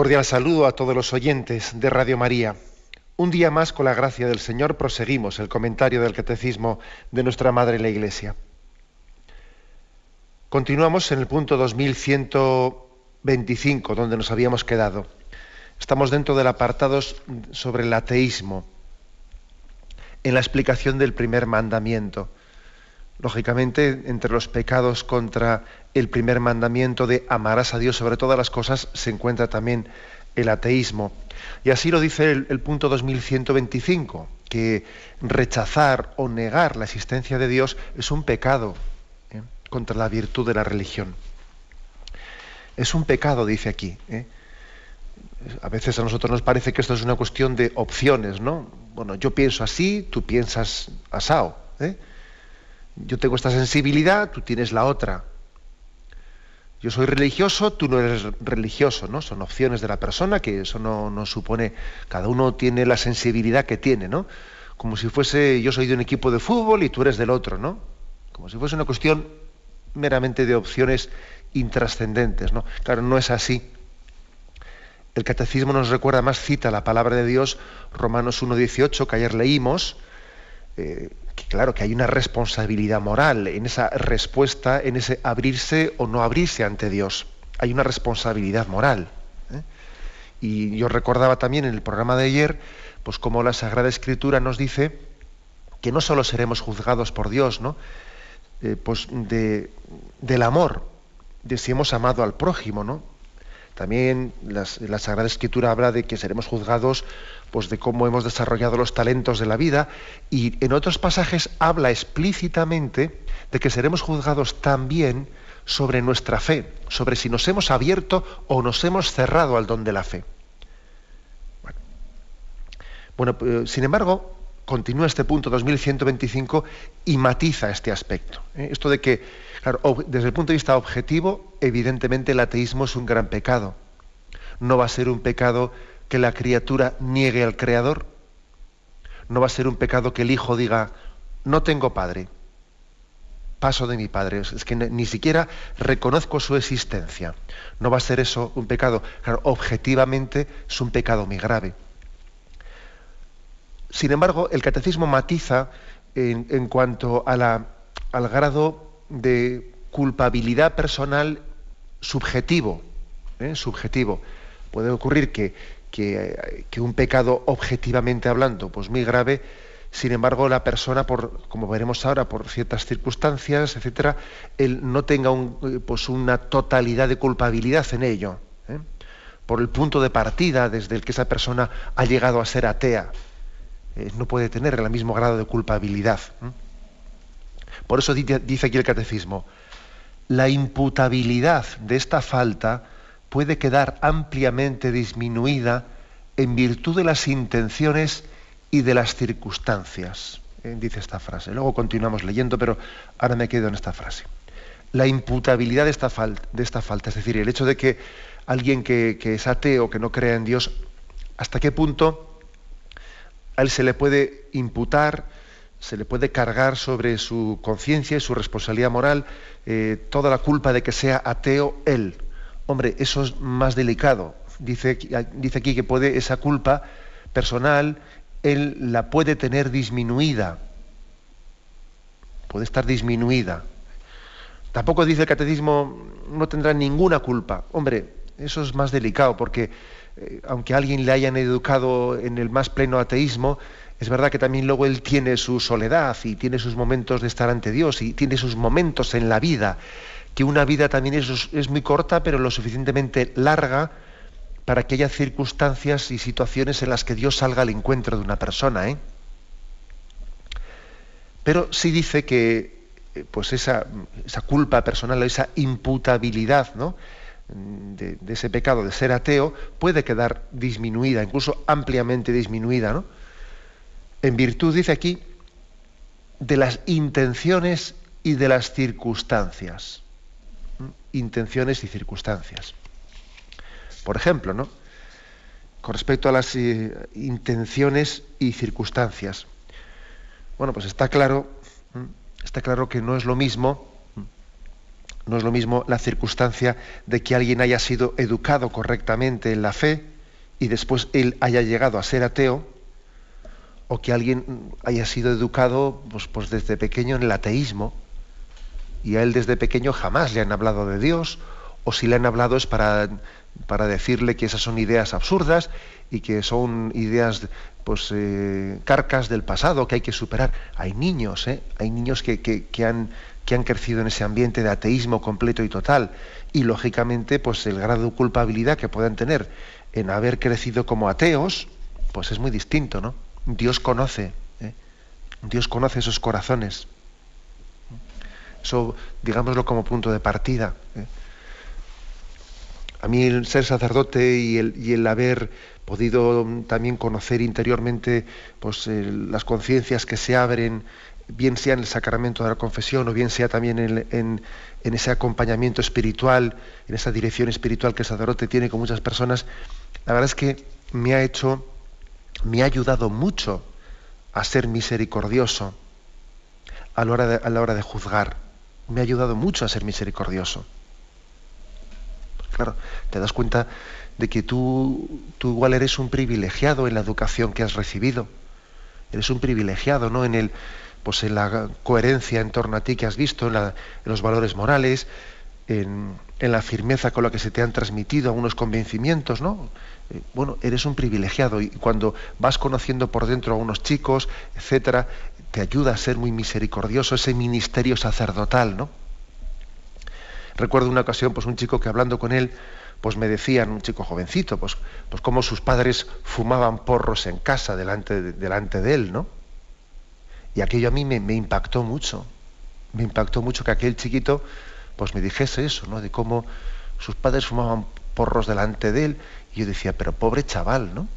Cordial saludo a todos los oyentes de Radio María. Un día más, con la gracia del Señor, proseguimos el comentario del Catecismo de nuestra Madre la Iglesia. Continuamos en el punto 2125, donde nos habíamos quedado. Estamos dentro del apartado sobre el ateísmo, en la explicación del primer mandamiento. Lógicamente, entre los pecados contra el primer mandamiento de amarás a Dios sobre todas las cosas se encuentra también el ateísmo. Y así lo dice el, punto 2125, que rechazar o negar la existencia de Dios es un pecado ¿eh? contra la virtud de la religión. Es un pecado, dice aquí. ¿eh? A veces a nosotros nos parece que esto es una cuestión de opciones, ¿no? Bueno, yo pienso así, tú piensas asao. ¿eh? Yo tengo esta sensibilidad, tú tienes la otra. Yo soy religioso, tú no eres religioso, ¿no? Son opciones de la persona que eso no, supone, cada uno tiene la sensibilidad que tiene, ¿no? Como si fuese, yo soy de un equipo de fútbol y tú eres del otro, ¿no? Como si fuese una cuestión meramente de opciones intrascendentes, ¿no? Claro, no es así. El catecismo nos recuerda más, cita la palabra de Dios, Romanos 1.18, que ayer leímos, eh, claro, que hay una responsabilidad moral en esa respuesta, en ese abrirse o no abrirse ante Dios. Hay una responsabilidad moral. ¿eh? Y yo recordaba también en el programa de ayer, pues como la Sagrada Escritura nos dice que no solo seremos juzgados por Dios, ¿no? Eh, pues de, del amor, de si hemos amado al prójimo, ¿no? También la Sagrada Escritura habla de que seremos juzgados pues de cómo hemos desarrollado los talentos de la vida y en otros pasajes habla explícitamente de que seremos juzgados también sobre nuestra fe, sobre si nos hemos abierto o nos hemos cerrado al don de la fe. Bueno, eh, sin embargo, continúa este punto 2125 y matiza este aspecto. ¿eh? Esto de que, desde el punto de vista objetivo, evidentemente el ateísmo es un gran pecado. No va a ser un pecado que la criatura niegue al Creador? ¿No va a ser un pecado que el hijo diga, no tengo padre, paso de mi padre, es que ni siquiera reconozco su existencia? ¿No va a ser eso un pecado? Claro, objetivamente es un pecado muy grave. Sin embargo, el catecismo matiza en, cuanto a la, al grado de culpabilidad personal subjetivo. ¿eh? Subjetivo. Puede ocurrir que, que, un pecado objetivamente hablando, pues muy grave, sin embargo la persona, por, como veremos ahora, por ciertas circunstancias, etcétera, él no tenga un, pues una totalidad de culpabilidad en ello, ¿eh? por el punto de partida desde el que esa persona ha llegado a ser atea, eh, no puede tener el mismo grado de culpabilidad. ¿eh? Por eso dice aquí el catecismo, la imputabilidad de esta falta puede quedar ampliamente disminuida en virtud de las intenciones y de las circunstancias. Eh, dice esta frase. Luego continuamos leyendo, pero ahora me quedo en esta frase. La imputabilidad de esta, falta, es decir, el hecho de que alguien que, que, es ateo, que no crea en Dios, ¿hasta qué punto a él se le puede imputar, se le puede cargar sobre su conciencia y su responsabilidad moral eh, toda la culpa de que sea ateo él? Hombre, eso es más delicado. Dice, aquí que puede esa culpa personal, él la puede tener disminuida. Puede estar disminuida. Tampoco dice el catecismo, no tendrá ninguna culpa. Hombre, eso es más delicado porque eh, aunque a alguien le hayan educado en el más pleno ateísmo, es verdad que también luego él tiene su soledad y tiene sus momentos de estar ante Dios y tiene sus momentos en la vida que una vida también es, muy corta, pero lo suficientemente larga para que haya circunstancias y situaciones en las que Dios salga al encuentro de una persona. ¿eh? Pero sí dice que eh, pues esa, culpa personal, esa imputabilidad ¿no? de, ese pecado de ser ateo puede quedar disminuida, incluso ampliamente disminuida, ¿no? En virtud, dice aquí, de las intenciones y de las circunstancias. Intenciones y circunstancias. Por ejemplo, ¿no? Con respecto a las eh, intenciones y circunstancias. Bueno, pues está claro, está claro que no es lo mismo no es lo mismo la circunstancia de que alguien haya sido educado correctamente en la fe y después él haya llegado a ser ateo, o que alguien haya sido educado pues, pues desde pequeño en el ateísmo y a él desde pequeño jamás le han hablado de Dios, o si le han hablado es para, para decirle que esas son ideas absurdas y que son ideas pues eh, carcas del pasado que hay que superar. Hay niños, ¿eh? hay niños que, que han que han crecido en ese ambiente de ateísmo completo y total y lógicamente pues el grado de culpabilidad que puedan tener en haber crecido como ateos pues es muy distinto no Dios conoce ¿eh? Dios conoce esos corazones eso digámoslo como punto de partida ¿eh? a mí el ser sacerdote y el, y el haber podido también conocer interiormente pues, las conciencias que se abren bien sea en el sacramento de la confesión o bien sea también en, ese acompañamiento espiritual, en esa dirección espiritual que el sacerdote tiene con muchas personas, la verdad es que me ha hecho, me ha ayudado mucho a ser misericordioso a la hora de, a la hora de juzgar. Me ha ayudado mucho a ser misericordioso. Pues claro, te das cuenta de que tú, tú igual eres un privilegiado en la educación que has recibido. Eres un privilegiado, ¿no? En el, pues en la coherencia en torno a ti que has visto, en, los valores morales, en, la firmeza con la que se te han transmitido algunos convencimientos, ¿no? Eh, bueno, eres un privilegiado y cuando vas conociendo por dentro a unos chicos, etcétera, te ayuda a ser muy misericordioso ese ministerio sacerdotal, ¿no? Recuerdo una ocasión, pues un chico que hablando con él, pues me decían, un chico jovencito, pues, pues cómo sus padres fumaban porros en casa delante delante de él, ¿no? Y aquello a mí me, impactó mucho. Me impactó mucho que aquel chiquito pues me dijese eso, ¿no? De cómo sus padres fumaban porros delante de él. Y yo decía, pero pobre chaval, ¿no?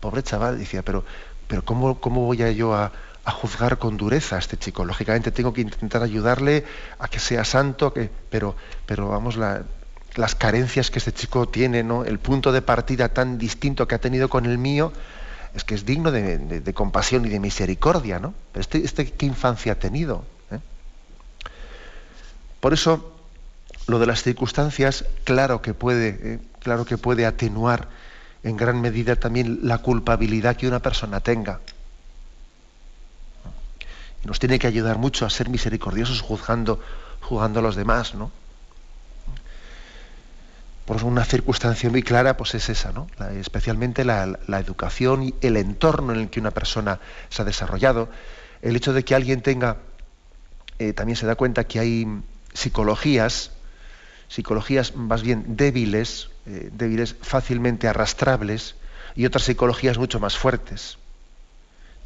Pobre chaval, decía, pero, pero ¿cómo, cómo voy a yo a, juzgar con dureza a este chico? Lógicamente tengo que intentar ayudarle a que sea santo, que, pero, pero vamos, las carencias que este chico tiene, ¿no? El punto de partida tan distinto que ha tenido con el mío, es que es digno de, compasión y de misericordia, ¿no? Pero este, este ¿qué infancia ha tenido? ¿eh? Por eso, lo de las circunstancias, claro que puede, ¿eh? claro que puede atenuar en gran medida también la culpabilidad que una persona tenga. Nos tiene que ayudar mucho a ser misericordiosos juzgando, juzgando a los demás, ¿no? por una circunstancia muy clara, pues es esa, ¿no? especialmente la, educación y el entorno en el que una persona se ha desarrollado. El hecho de que alguien tenga, eh, también se da cuenta que hay psicologías, psicologías más bien débiles, eh, débiles fácilmente arrastrables, y otras psicologías mucho más fuertes.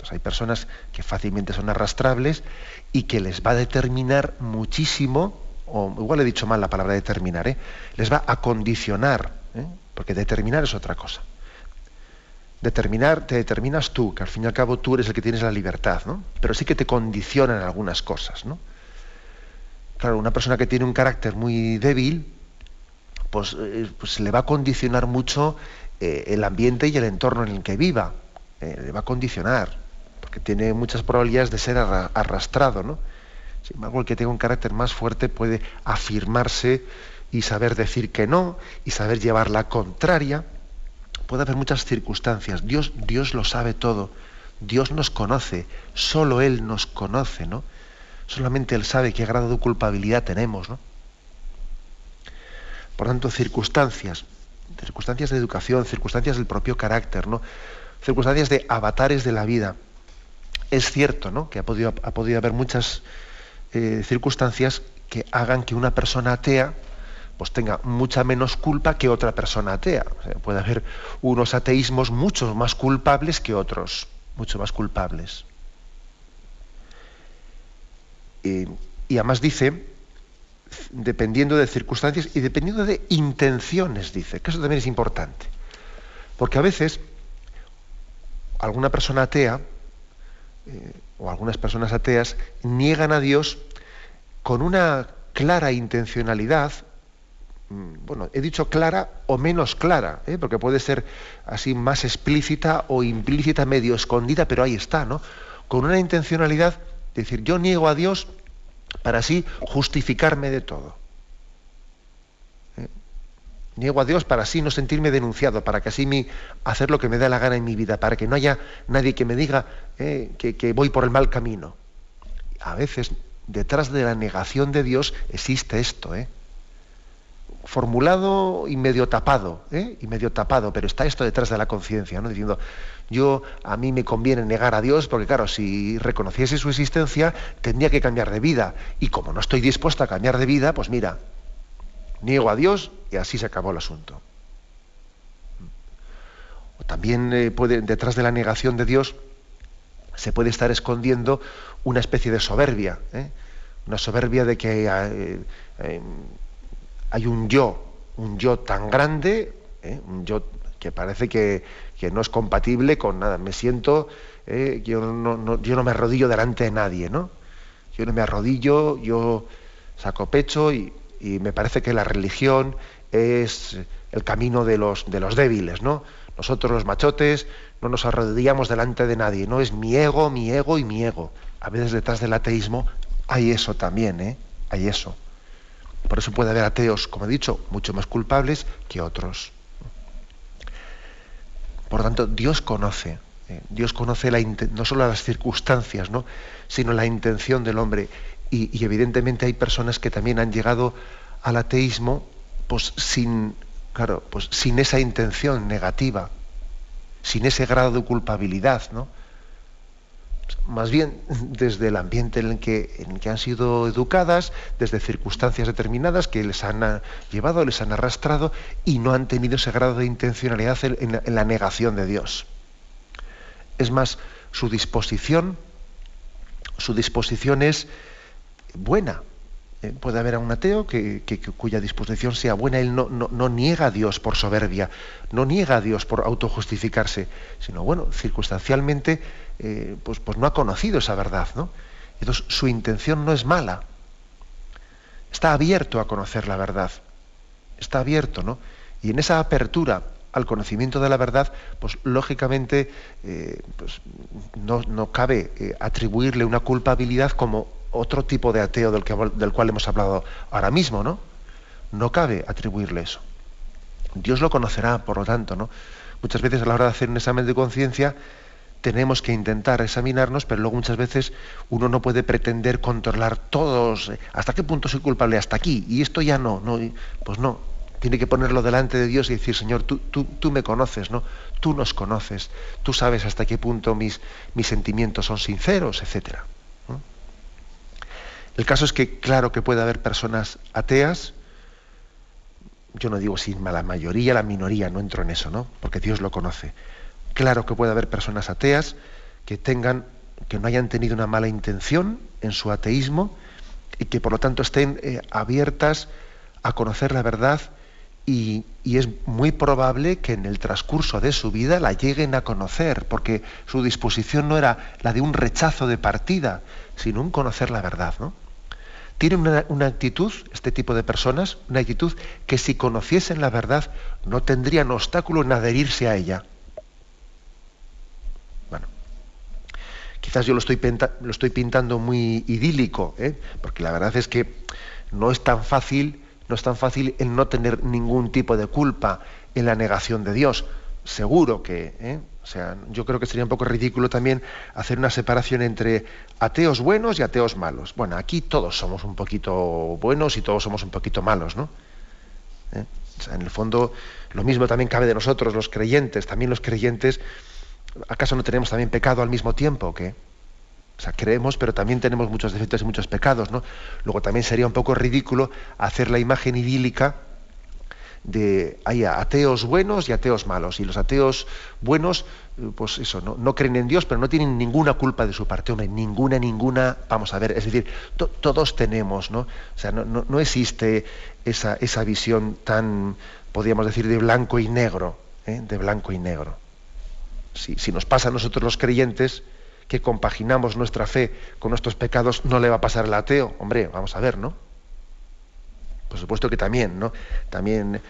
Entonces hay personas que fácilmente son arrastrables y que les va a determinar muchísimo o igual he dicho mal la palabra determinar, ¿eh? les va a condicionar, ¿eh? porque determinar es otra cosa. Determinar, te determinas tú, que al fin y al cabo tú eres el que tienes la libertad, ¿no? Pero sí que te condicionan algunas cosas, ¿no? Claro, una persona que tiene un carácter muy débil, pues, eh, pues le va a condicionar mucho el ambiente y el entorno en el que viva. le va a condicionar, porque tiene muchas probabilidades de ser arrastrado, ¿no? Sin embargo, el que tenga un carácter más fuerte puede afirmarse y saber decir que no y saber llevar la contraria. Puede haber muchas circunstancias. Dios, Dios lo sabe todo. Dios nos conoce. Solo Él nos conoce, ¿no? Solamente Él sabe qué grado de culpabilidad tenemos, ¿no? Por tanto, circunstancias, circunstancias de educación, circunstancias del propio carácter, ¿no? Circunstancias de avatares de la vida. Es cierto, ¿no? Que ha podido, ha podido haber muchas eh, circunstancias que hagan que una persona atea pues tenga mucha menos culpa que otra persona atea. puede haber unos ateísmos mucho más culpables que otros, mucho más culpables. y además dice dependiendo de circunstancias y dependiendo de intenciones, dice, que eso también es importante. Porque a veces alguna persona atea eh, o algunas personas ateas niegan a Dios con una clara intencionalidad, mm, bueno, he dicho clara o menos clara, ¿eh? porque puede ser así más explícita o implícita, medio escondida, pero ahí está, ¿no? Con una intencionalidad de decir, yo niego a Dios para así justificarme de todo. Niego a Dios para así no sentirme denunciado, para que así mi, hacer lo que me dé la gana en mi vida, para que no haya nadie que me diga ¿eh? que, voy por el mal camino. A veces, detrás de la negación de Dios existe esto, ¿eh? formulado y medio tapado, ¿eh? y medio tapado, pero está esto detrás de la conciencia, ¿no? diciendo, yo a mí me conviene negar a Dios porque claro, si reconociese su existencia, tendría que cambiar de vida, y como no estoy dispuesto a cambiar de vida, pues mira, niego a Dios y así se acabó el asunto. O también eh, puede, detrás de la negación de Dios se puede estar escondiendo una especie de soberbia, ¿eh? una soberbia de que hay un yo, un yo tan grande, ¿eh? un yo que parece que, no es compatible con nada. Me siento, ¿eh? yo, no, yo no me arrodillo delante de nadie, ¿no? Yo no me arrodillo, yo saco pecho y, me parece que la religión es el camino de los, de los débiles, ¿no? Nosotros los machotes no nos arrodillamos delante de nadie, no es mi ego, mi ego y mi ego. A veces detrás del ateísmo hay eso también, ¿eh? Hay eso. Por eso puede haber ateos, como he dicho, mucho más culpables que otros. Por tanto, Dios conoce, eh, Dios conoce la, no solo las circunstancias, ¿no? sino la intención del hombre. Y, evidentemente hay personas que también han llegado al ateísmo pues, sin, claro, pues, sin esa intención negativa, sin ese grado de culpabilidad, ¿no? más bien desde el ambiente en el, que, en que han sido educadas, desde circunstancias determinadas que les han llevado, les han arrastrado y no han tenido ese grado de intencionalidad en, la negación de Dios. Es más, su disposición, su disposición es buena. Eh, puede haber a un ateo que, cuya disposición sea buena, él no, no, niega a Dios por soberbia, no niega a Dios por autojustificarse, sino bueno, circunstancialmente eh, pues, pues no ha conocido esa verdad, ¿no? Entonces su intención no es mala. Está abierto a conocer la verdad. Está abierto, ¿no? Y en esa apertura al conocimiento de la verdad, pues lógicamente eh, pues, no, cabe eh, atribuirle una culpabilidad como otro tipo de ateo del, que, del cual hemos hablado ahora mismo, ¿no? No cabe atribuirle eso. Dios lo conocerá, por lo tanto, ¿no? Muchas veces a la hora de hacer un examen de conciencia, tenemos que intentar examinarnos, pero luego muchas veces uno no puede pretender controlar todos, eh, hasta qué punto soy culpable, hasta aquí, y esto ya no, no pues no, tiene que ponerlo delante de Dios y decir, Señor, tú, tú, tú me conoces, ¿no? Tú nos conoces, tú sabes hasta qué punto mis, mis sentimientos son sinceros, etc. El caso es que, claro que puede haber personas ateas, yo no digo si la mayoría, la minoría, no entro en eso, ¿no? Porque Dios lo conoce Claro que puede haber personas ateas que tengan, que no hayan tenido una mala intención en su ateísmo y que por lo tanto estén eh, abiertas a conocer la verdad y, es muy probable que en el transcurso de su vida la lleguen a conocer, porque su disposición no era la de un rechazo de partida, sino un conocer la verdad. ¿no? Tienen una, actitud, este tipo de personas, una actitud que si conociesen la verdad no tendrían obstáculo en adherirse a ella. Quizás yo lo estoy, lo estoy pintando muy idílico, ¿eh? porque la verdad es que no es tan fácil, no es tan fácil el no tener ningún tipo de culpa en la negación de Dios. Seguro que, ¿eh? o sea, yo creo que sería un poco ridículo también hacer una separación entre ateos buenos y ateos malos. Bueno, aquí todos somos un poquito buenos y todos somos un poquito malos, ¿no? ¿Eh? O sea, en el fondo, lo mismo también cabe de nosotros, los creyentes. También los creyentes ¿acaso no tenemos también pecado al mismo tiempo? O sea, creemos, pero también tenemos muchos defectos y muchos pecados, ¿no? Luego también sería un poco ridículo hacer la imagen idílica de hay ateos buenos y ateos malos. Y los ateos buenos, eh, pues eso, no, creen en Dios, pero no tienen ninguna culpa de su parte, hombre, ninguna, ninguna, vamos a ver, es decir, todos tenemos, ¿no? O sea, no, existe esa, esa, visión tan, podríamos decir, de blanco y negro, ¿eh? de blanco y negro. Si, si nos pasa a nosotros los creyentes, que compaginamos nuestra fe con nuestros pecados, no le va a pasar al ateo. Hombre, vamos a ver, ¿no? Por supuesto que también, ¿no? También eh,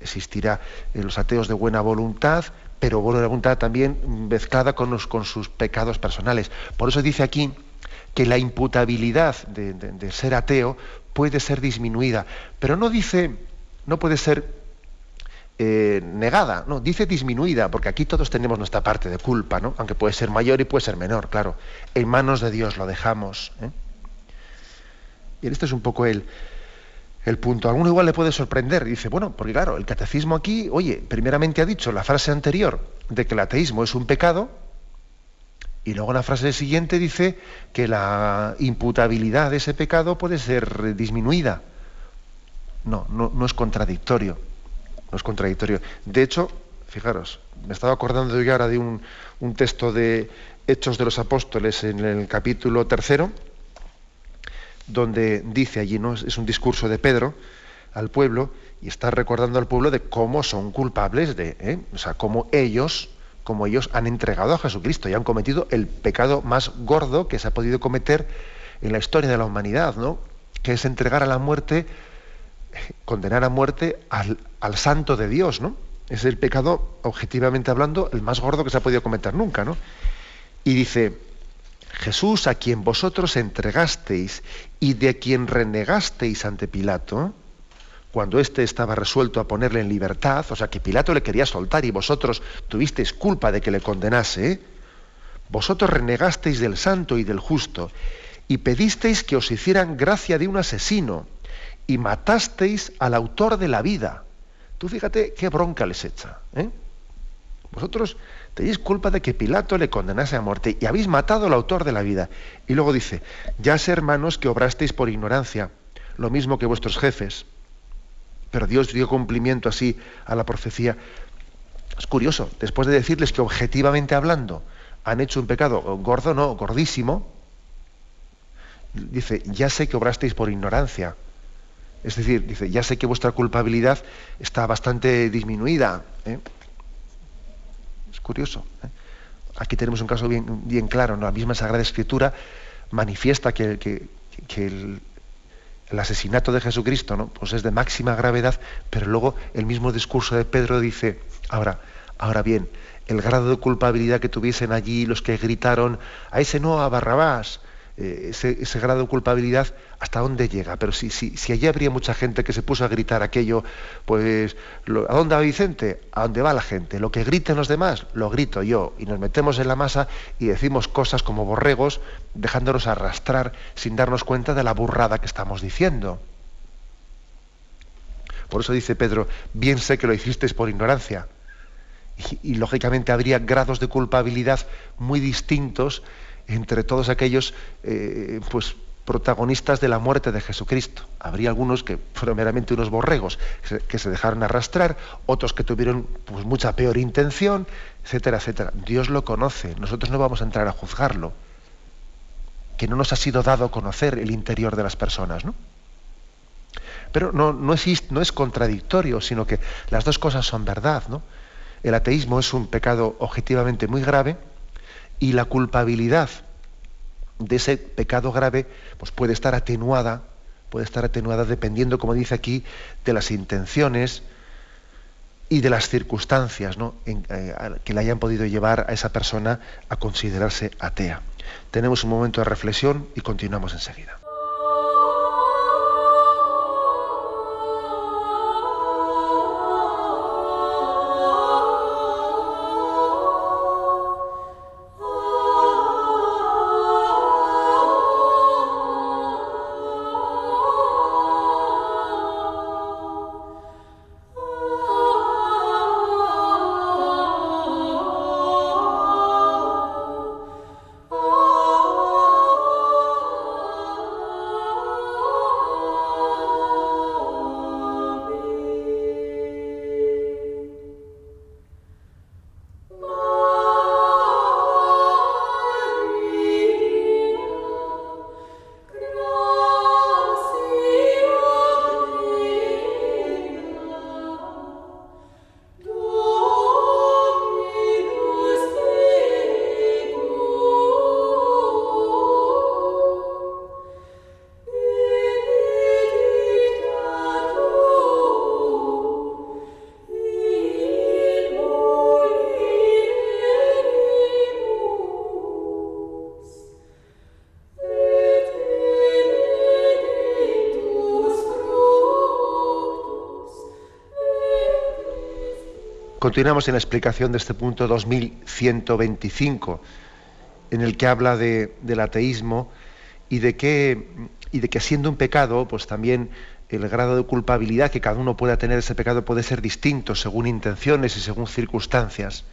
existirá los ateos de buena voluntad, pero buena voluntad también mezclada con, sus pecados personales. Por eso dice aquí que la imputabilidad de, ser ateo puede ser disminuida, pero no dice, no puede ser eh, negada, no, dice disminuida, porque aquí todos tenemos nuestra parte de culpa, ¿no? aunque puede ser mayor y puede ser menor, claro. En manos de Dios lo dejamos. ¿eh? Y este es un poco el, el punto. alguno igual le puede sorprender. Dice, bueno, porque claro, el catecismo aquí, oye, primeramente ha dicho la frase anterior de que el ateísmo es un pecado, y luego la frase siguiente dice que la imputabilidad de ese pecado puede ser disminuida. No, no, es contradictorio. No es contradictorio. De hecho, fijaros, me estaba acordando yo ahora de un texto de Hechos de los Apóstoles en el capítulo tercero, donde dice allí, ¿no? Es un discurso de Pedro al pueblo y está recordando al pueblo de cómo son culpables de, ¿eh? o sea, cómo ellos, como ellos han entregado a Jesucristo y han cometido el pecado más gordo que se ha podido cometer en la historia de la humanidad, ¿no? Que es entregar a la muerte, condenar a muerte al, al santo de Dios, ¿no? Es el pecado, objetivamente hablando, el más gordo que se ha podido cometer nunca, ¿no? Y dice, Jesús a quien vosotros entregasteis y de quien renegasteis ante Pilato, cuando éste estaba resuelto a ponerle en libertad, o sea que Pilato le quería soltar y vosotros tuvisteis culpa de que le condenase, vosotros renegasteis del santo y del justo y pedisteis que os hicieran gracia de un asesino y matasteis al autor de la vida. Tú fíjate qué bronca les echa. ¿eh? Vosotros tenéis culpa de que Pilato le condenase a muerte y habéis matado al autor de la vida. Y luego dice, ya sé hermanos que obrasteis por ignorancia, lo mismo que vuestros jefes. Pero Dios dio cumplimiento así a la profecía. Es curioso, después de decirles que objetivamente hablando han hecho un pecado gordo, no, gordísimo, dice, ya sé que obrasteis por ignorancia. Es decir, dice, ya sé que vuestra culpabilidad está bastante disminuida. ¿eh? Curioso. ¿eh? Aquí tenemos un caso bien, claro, la misma Sagrada Escritura manifiesta que, el, asesinato de Jesucristo ¿no? pues es de máxima gravedad, pero luego el mismo discurso de Pedro dice, ahora, ahora bien, el grado de culpabilidad que tuviesen allí los que gritaron, a ese no, a Barrabás, eh, ese, grado de culpabilidad, ¿hasta dónde llega? Pero si, si, si, allí habría mucha gente que se puso a gritar aquello, pues, ¿a dónde va Vicente? ¿A dónde va la gente? Lo que griten los demás, lo grito yo. Y nos metemos en la masa y decimos cosas como borregos, dejándonos arrastrar sin darnos cuenta de la burrada que estamos diciendo. Por eso dice Pedro, bien sé que lo hicisteis por ignorancia. y lógicamente habría grados de culpabilidad muy distintos entre todos aquellos eh, pues, protagonistas de la muerte de Jesucristo. Habría algunos que fueron meramente unos borregos, que se dejaron arrastrar, otros que tuvieron pues, mucha peor intención, etcétera, etcétera. Dios lo conoce, nosotros no vamos a entrar a juzgarlo, que no nos ha sido dado conocer el interior de las personas, ¿no? Pero no, no, es, no es contradictorio, sino que las dos cosas son verdad, ¿no? El ateísmo es un pecado objetivamente muy grave, y la culpabilidad de ese pecado grave pues puede estar atenuada, puede estar atenuada dependiendo, como dice aquí, de las intenciones y de las circunstancias eh, que le hayan podido llevar a esa persona a considerarse atea. Tenemos un momento de reflexión y continuamos enseguida. Continuamos en la explicación de este punto 2125, en el que habla de, del ateísmo y de, que, y de que siendo un pecado, pues también el grado de culpabilidad que cada uno pueda tener ese pecado puede ser distinto según intenciones y según circunstancias.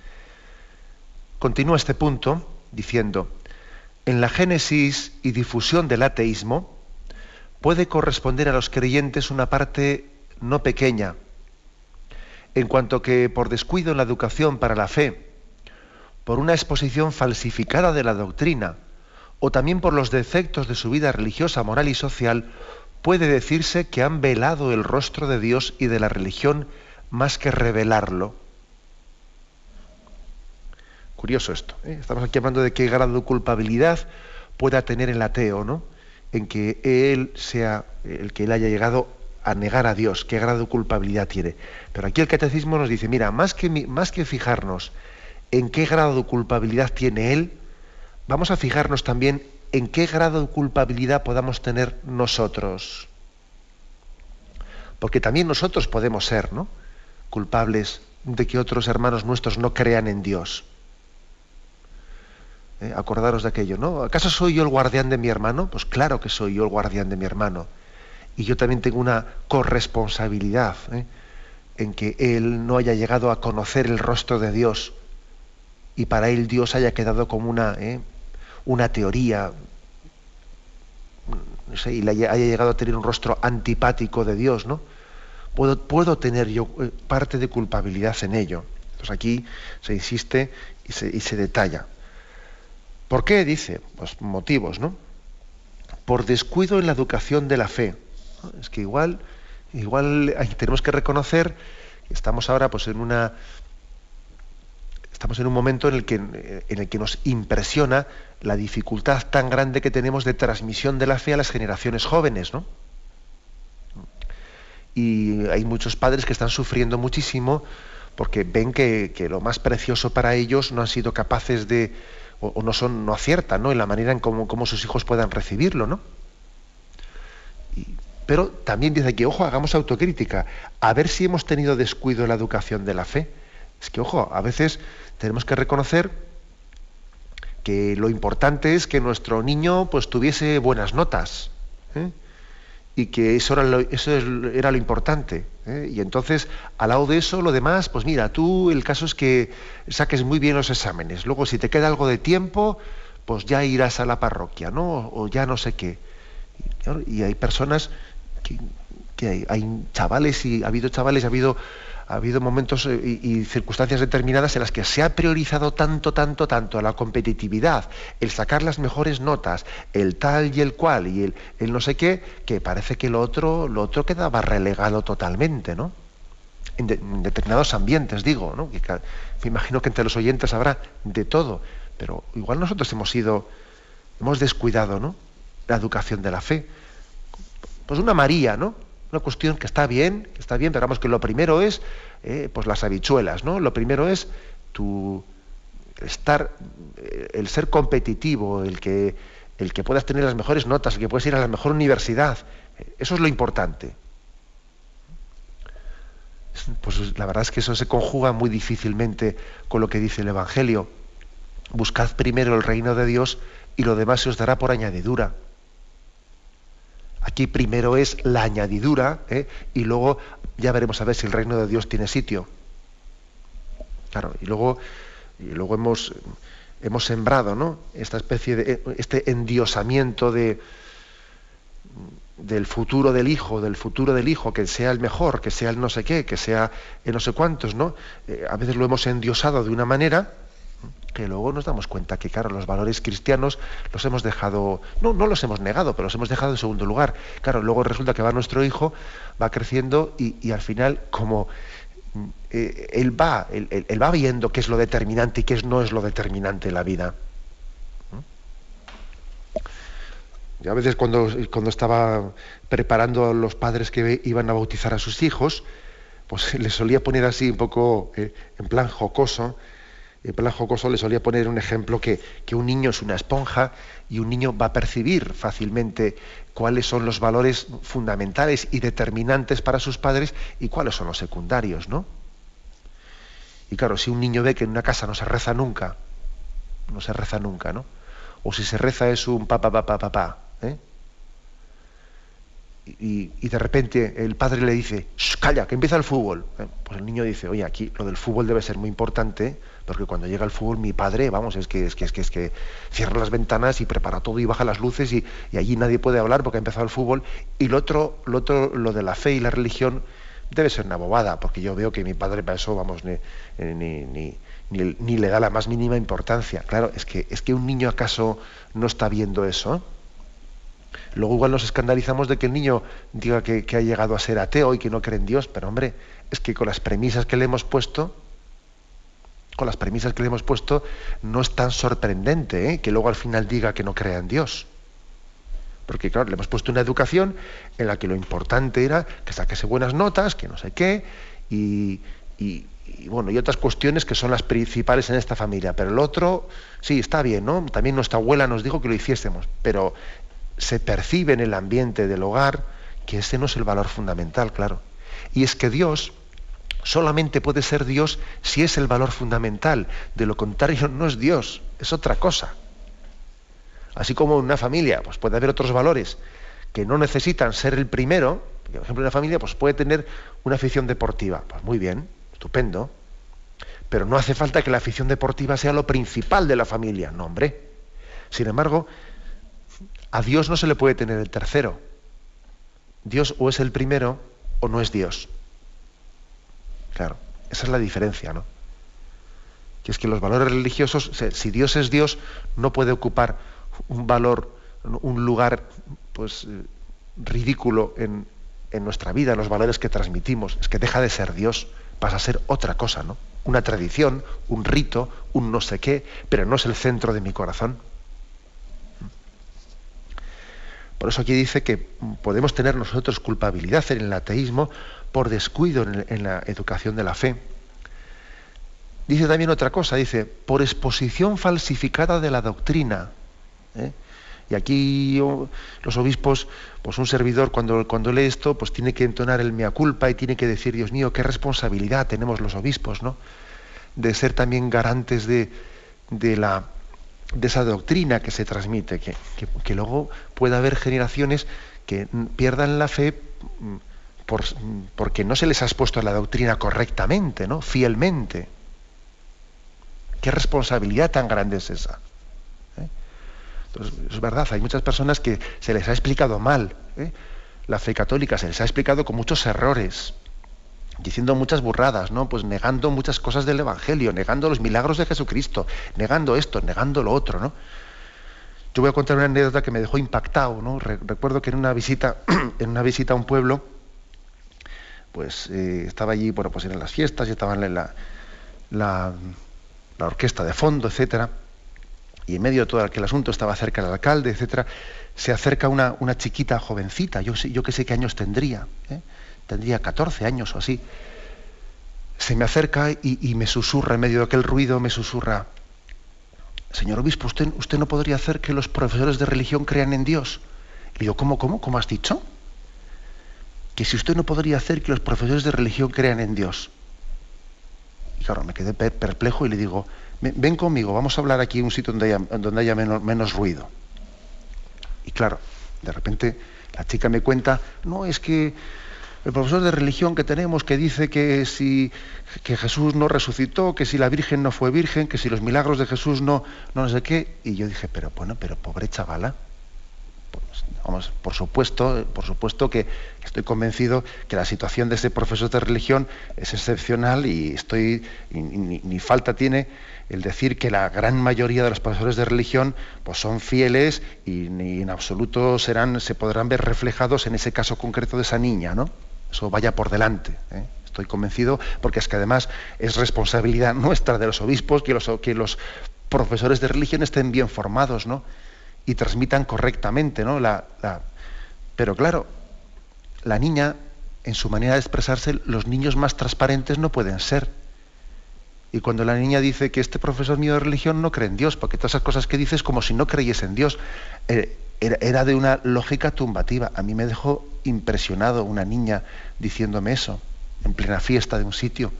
Continúa este punto diciendo, en la génesis y difusión del ateísmo puede corresponder a los creyentes una parte no pequeña, en cuanto que por descuido en la educación para la fe, por una exposición falsificada de la doctrina, o también por los defectos de su vida religiosa, moral y social, puede decirse que han velado el rostro de Dios y de la religión más que revelarlo. Curioso esto. ¿eh? Estamos aquí hablando de qué grado de culpabilidad pueda tener el ateo, ¿no? En que él sea el que él haya llegado a negar a Dios, qué grado de culpabilidad tiene. Pero aquí el catecismo nos dice, mira, más que, más que fijarnos en qué grado de culpabilidad tiene él, vamos a fijarnos también en qué grado de culpabilidad podamos tener nosotros. Porque también nosotros podemos ser, ¿no? culpables de que otros hermanos nuestros no crean en Dios. Eh, acordaros de aquello, ¿no? ¿Acaso soy yo el guardián de mi hermano? Pues claro que soy yo el guardián de mi hermano y yo también tengo una corresponsabilidad ¿eh? en que él no haya llegado a conocer el rostro de Dios y para él Dios haya quedado como una, ¿eh? una teoría y le haya, llegado a tener un rostro antipático de Dios, ¿no? Puedo, puedo tener yo eh, parte de culpabilidad en ello. Entonces aquí se insiste y se, y se detalla. ¿Por qué? Dice, pues motivos, ¿no? Por descuido en la educación de la fe es que igual, igual tenemos que reconocer que estamos ahora pues en una estamos en un momento en el que en el que nos impresiona la dificultad tan grande que tenemos de transmisión de la fe a las generaciones jóvenes, ¿no? Y hay muchos padres que están sufriendo muchísimo porque ven que, lo más precioso para ellos no han sido capaces de, o, no son, no aciertan, ¿no? En la manera en cómo, sus hijos puedan recibirlo, ¿no? Pero también dice que, ojo, hagamos autocrítica, a ver si hemos tenido descuido en la educación de la fe. Es que, ojo, a veces tenemos que reconocer que lo importante es que nuestro niño pues tuviese buenas notas. ¿eh? Y que eso era lo, importante. ¿eh? Y entonces, al lado de eso, lo demás, pues mira, tú el caso es que saques muy bien los exámenes. Luego, si te queda algo de tiempo, pues ya irás a la parroquia, ¿no? O ya no sé qué. Y hay personas que, hay, chavales y ha habido chavales, ha habido, ha habido momentos eh, y, circunstancias determinadas en las que se ha priorizado tanto, tanto, tanto la competitividad, el sacar las mejores notas, el tal y el cual y el, no sé qué, que parece que lo otro, lo otro quedaba relegado totalmente, ¿no? En, determinados ambientes, digo, ¿no? me imagino que entre los oyentes habrá de todo, pero igual nosotros hemos sido, hemos descuidado, ¿no? La educación de la fe pues una María, ¿no? Una cuestión que está bien, que está bien, pero vamos que lo primero es, eh, pues las habichuelas, ¿no? Lo primero es tu estar, eh, el ser competitivo, el que, el que puedas tener las mejores notas, el que puedas ir a la mejor universidad. Eso es lo importante. Pues la verdad es que eso se conjuga muy difícilmente con lo que dice el Evangelio. Buscad primero el reino de Dios y lo demás se os dará por añadidura. Aquí primero es la añadidura ¿eh? y luego ya veremos a ver si el reino de Dios tiene sitio. Claro, y luego, y luego hemos, hemos sembrado ¿no? esta especie de este endiosamiento de, del futuro del hijo, del futuro del hijo, que sea el mejor, que sea el no sé qué, que sea el no sé cuántos, ¿no? Eh, a veces lo hemos endiosado de una manera que luego nos damos cuenta que, claro, los valores cristianos los hemos dejado, no, no los hemos negado, pero los hemos dejado en segundo lugar. Claro, luego resulta que va nuestro hijo, va creciendo y, al final, como eh, él, va, él, va viendo qué es lo determinante y qué no es lo determinante en la vida. Yo a veces cuando, cuando estaba preparando a los padres que iban a bautizar a sus hijos, pues les solía poner así un poco eh, en plan jocoso, plan jocoso le solía poner un ejemplo que, un niño es una esponja y un niño va a percibir fácilmente cuáles son los valores fundamentales y determinantes para sus padres y cuáles son los secundarios, ¿no? Y claro, si un niño ve que en una casa no se reza nunca, no se reza nunca, ¿no? O si se reza es un papá, papá, papá, ¿eh? Y, de repente el padre le dice, calla, que empieza el fútbol. Eh, pues el niño dice, oye, aquí lo del fútbol debe ser muy importante, porque cuando llega el fútbol mi padre, vamos, es que es que es que, es que cierra las ventanas y prepara todo y baja las luces y, allí nadie puede hablar porque ha empezado el fútbol. Y lo otro, lo otro, lo de la fe y la religión, debe ser una bobada, porque yo veo que mi padre para eso, vamos, ni, ni, ni, le da la más mínima importancia. Claro, es que, es que un niño acaso no está viendo eso. Luego igual nos escandalizamos de que el niño diga que, ha llegado a ser ateo y que no cree en Dios, pero hombre, es que con las premisas que le hemos puesto, con las premisas que le hemos puesto, no es tan sorprendente ¿eh? que luego al final diga que no crea en Dios. Porque claro, le hemos puesto una educación en la que lo importante era que saquese buenas notas, que no sé qué, y, y, bueno, y otras cuestiones que son las principales en esta familia. Pero el otro, sí, está bien, ¿no? También nuestra abuela nos dijo que lo hiciésemos, pero se percibe en el ambiente del hogar que ese no es el valor fundamental, claro. Y es que Dios solamente puede ser Dios si es el valor fundamental. De lo contrario, no es Dios, es otra cosa. Así como en una familia pues puede haber otros valores que no necesitan ser el primero, por ejemplo, una familia pues puede tener una afición deportiva. Pues muy bien, estupendo. Pero no hace falta que la afición deportiva sea lo principal de la familia, no, hombre. Sin embargo, a Dios no se le puede tener el tercero. Dios o es el primero o no es Dios. Claro, esa es la diferencia, ¿no? Que es que los valores religiosos, si Dios es Dios, no puede ocupar un valor, un lugar, pues, eh, ridículo en, en nuestra vida, en los valores que transmitimos. Es que deja de ser Dios, pasa a ser otra cosa, ¿no? Una tradición, un rito, un no sé qué, pero no es el centro de mi corazón. Por eso aquí dice que podemos tener nosotros culpabilidad en el ateísmo por descuido en, la educación de la fe. Dice también otra cosa, dice, por exposición falsificada de la doctrina. ¿eh? Y aquí los obispos, pues un servidor cuando, cuando lee esto, pues tiene que entonar el mea culpa y tiene que decir, Dios mío, qué responsabilidad tenemos los obispos, ¿no? De ser también garantes de, de la de esa doctrina que se transmite, que, luego pueda haber generaciones que pierdan la fe mm, por, porque no se les ha expuesto la doctrina correctamente, ¿no? fielmente. ¿Qué responsabilidad tan grande es esa? ¿Eh? Es verdad, hay muchas personas que se les ha explicado mal. ¿eh? La fe católica se les ha explicado con muchos errores diciendo muchas burradas, ¿no? Pues negando muchas cosas del Evangelio, negando los milagros de Jesucristo, negando esto, negando lo otro, ¿no? Yo voy a contar una anécdota que me dejó impactado, ¿no? recuerdo que en una visita, en una visita a un pueblo, pues eh, estaba allí, bueno, pues eran las fiestas, y estaban en la, la, orquesta de fondo, etcétera, y en medio de todo aquel asunto estaba cerca del alcalde, etcétera, se acerca una, una chiquita jovencita, yo, yo que sé qué años tendría, ¿eh? Tendría 14 años o así, se me acerca y, me susurra, en medio de aquel ruido, me susurra, señor obispo, ¿usted, usted no podría hacer que los profesores de religión crean en Dios. Y digo, ¿cómo, cómo? ¿Cómo has dicho? Que si usted no podría hacer que los profesores de religión crean en Dios. Y claro, me quedé perplejo y le digo, ven conmigo, vamos a hablar aquí en un sitio donde haya, menos ruido. Y claro, de repente la chica me cuenta, no, es que el profesor de religión que tenemos que dice que si que Jesús no resucitó, que si la Virgen no fue virgen, que si los milagros de Jesús no, no sé qué. Y yo dije, pero bueno, pero pobre chavala. Pues, vamos, por supuesto, por supuesto que estoy convencido que la situación de ese profesor de religión es excepcional y estoy ni, falta tiene el decir que la gran mayoría de los profesores de religión pues son fieles y ni en absoluto serán se podrán ver reflejados en ese caso concreto de esa niña, ¿no? Eso vaya por delante. ¿eh? Estoy convencido, porque es que además es responsabilidad nuestra de los obispos que los, que los profesores de religión estén bien formados, ¿no? Y transmitan correctamente, ¿no? La, Pero claro, la niña, en su manera de expresarse, los niños más transparentes no pueden ser. Y cuando la niña dice que este profesor mío de religión no cree en Dios, porque todas esas cosas que dice es como si no creyese en Dios, eh, era, de una lógica tumbativa. A mí me dejó impresionado una niña diciéndome eso, en plena fiesta de un sitio.